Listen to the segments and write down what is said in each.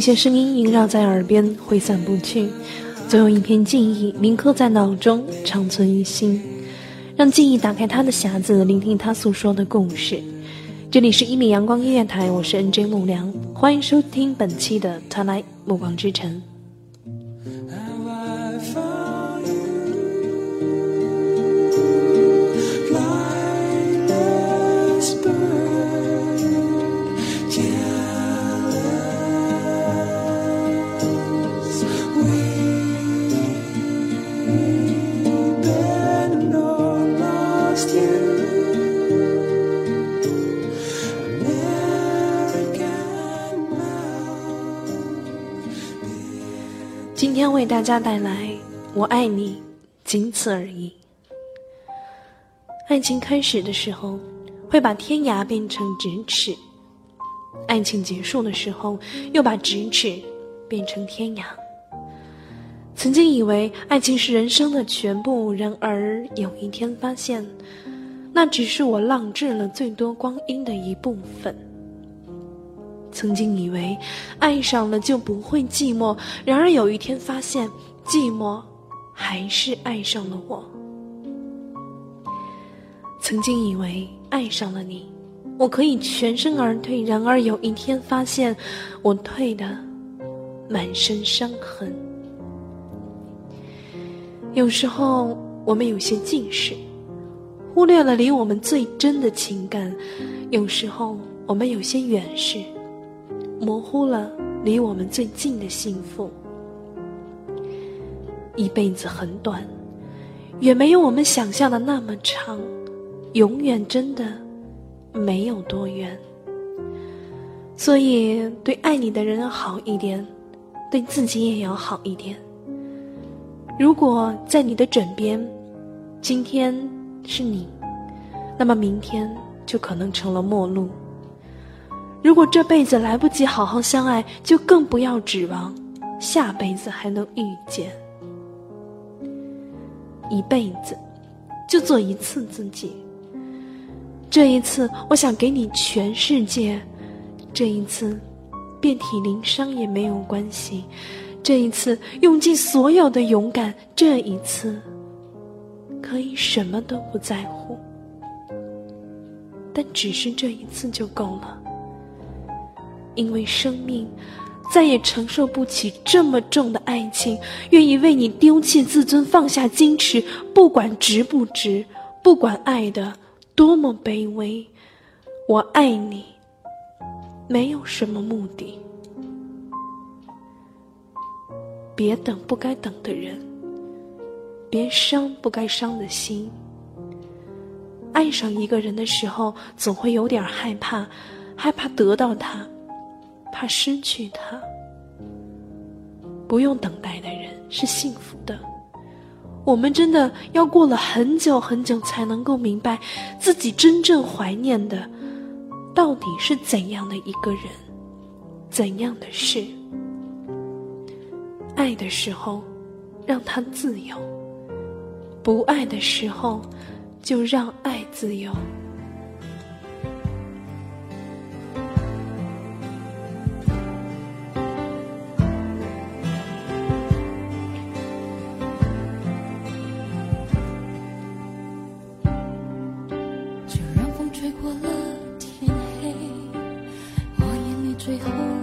一些声音萦绕在耳边，挥散不去；总有一片记忆铭刻在脑中，长存于心。让记忆打开它的匣子，聆听它诉说的故事。这里是一米阳光音乐台，我是 NJ 木良，欢迎收听本期的《他来暮光之城》。今天为大家带来《我爱你》，仅此而已。爱情开始的时候，会把天涯变成咫尺；爱情结束的时候，又把咫尺变成天涯。曾经以为爱情是人生的全部，然而有一天发现，那只是我浪掷了最多光阴的一部分。曾经以为爱上了就不会寂寞，然而有一天发现，寂寞还是爱上了我。曾经以为爱上了你，我可以全身而退，然而有一天发现，我退的满身伤痕。有时候我们有些近视，忽略了离我们最真的情感；有时候我们有些远视。模糊了离我们最近的幸福。一辈子很短，远没有我们想象的那么长，永远真的没有多远。所以，对爱你的人好一点，对自己也要好一点。如果在你的枕边，今天是你，那么明天就可能成了陌路。如果这辈子来不及好好相爱，就更不要指望下辈子还能遇见。一辈子就做一次自己。这一次，我想给你全世界。这一次，遍体鳞伤也没有关系。这一次，用尽所有的勇敢。这一次，可以什么都不在乎。但只是这一次就够了。因为生命再也承受不起这么重的爱情，愿意为你丢弃自尊，放下矜持，不管值不值，不管爱的多么卑微，我爱你，没有什么目的。别等不该等的人，别伤不该伤的心。爱上一个人的时候，总会有点害怕，害怕得到他。怕失去他，不用等待的人是幸福的。我们真的要过了很久很久，才能够明白自己真正怀念的，到底是怎样的一个人，怎样的事。爱的时候让他自由不爱的时候就让爱自由。就让风吹过了天黑我眼里最后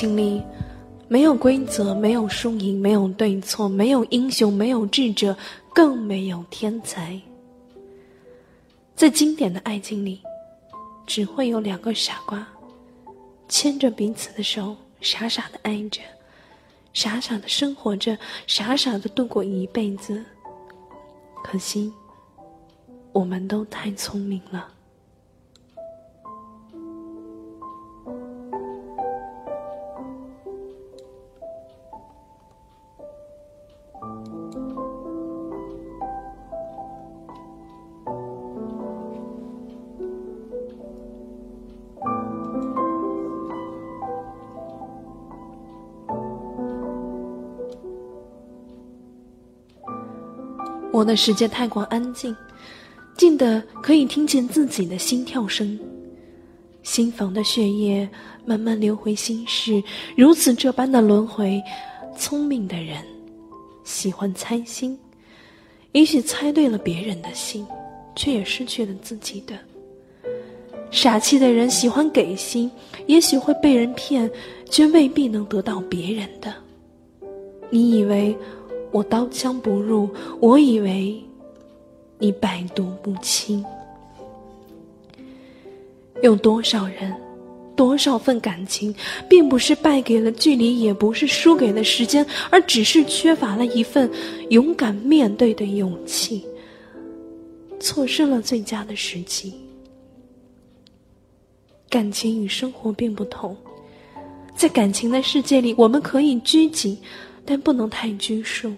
情里没有规则，没有输赢，没有对错，没有英雄，没有智者，更没有天才。在经典的爱情里，只会有两个傻瓜，牵着彼此的手，傻傻的爱着，傻傻的生活着，傻傻的度过一辈子。可惜，我们都太聪明了。我的世界太过安静，静的可以听见自己的心跳声。心房的血液慢慢流回心室，如此这般的轮回。聪明的人喜欢猜心，也许猜对了别人的心，却也失去了自己的。傻气的人喜欢给心，也许会被人骗，却未必能得到别人的。你以为我刀枪不入，我以为你百毒不侵。有多少人，多少份感情，并不是败给了距离，也不是输给了时间，而只是缺乏了一份勇敢面对的勇气，错失了最佳的时机。感情与生活并不同，在感情的世界里，我们可以拘谨，但不能太拘束。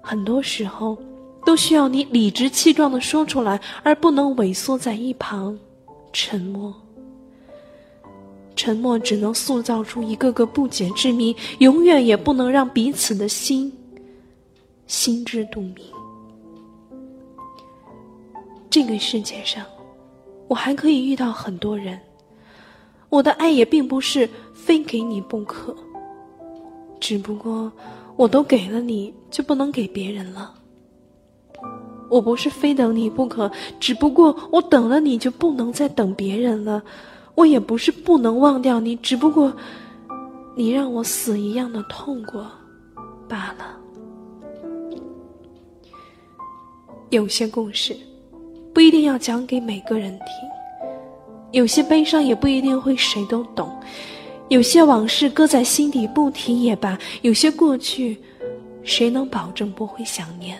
很多时候，都需要你理直气壮的说出来，而不能萎缩在一旁。沉默，沉默只能塑造出一个个不解之谜，永远也不能让彼此的心心知肚明。这个世界上，我还可以遇到很多人，我的爱也并不是非给你不可，只不过我都给了你，就不能给别人了。我不是非等你不可，只不过我等了你就不能再等别人了。我也不是不能忘掉你，只不过你让我死一样的痛过罢了。有些故事不一定要讲给每个人听，有些悲伤也不一定会谁都懂，有些往事搁在心底不提也罢，有些过去谁能保证不会想念？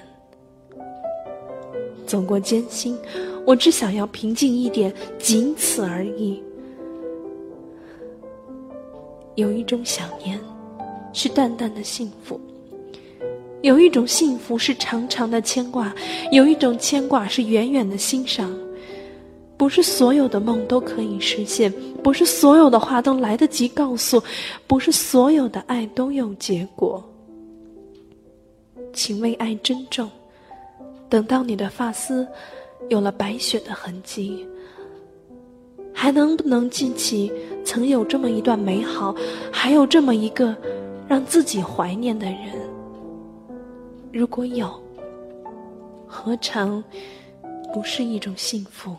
走过艰辛，我只想要平静一点，仅此而已。有一种想念，是淡淡的幸福；有一种幸福是长长的牵挂；有一种牵挂是远远的欣赏。不是所有的梦都可以实现，不是所有的话都来得及告诉，不是所有的爱都有结果。请为爱珍重。等到你的发丝有了白雪的痕迹，还能不能记起曾有这么一段美好，还有这么一个让自己怀念的人？如果有，何尝不是一种幸福？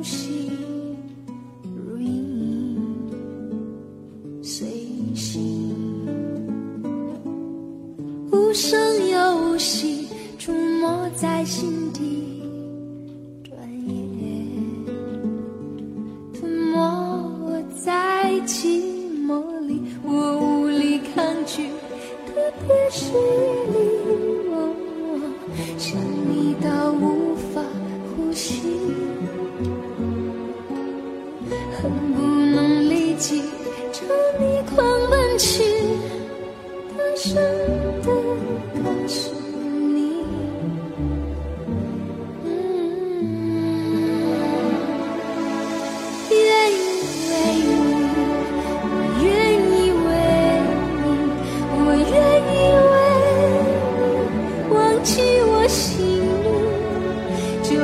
心。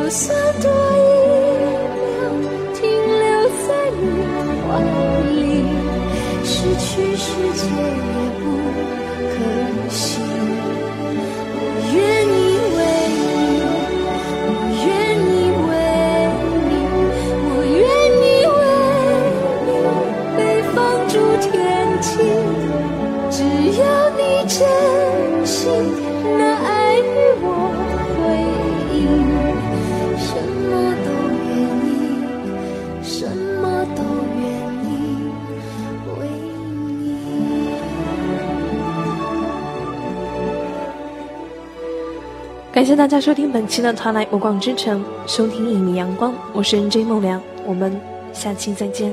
就算多一秒停留在你怀里失去世界。感谢大家收听本期的《团来无广之城》，收听一米阳光，我是 N J 梦良，我们下期再见。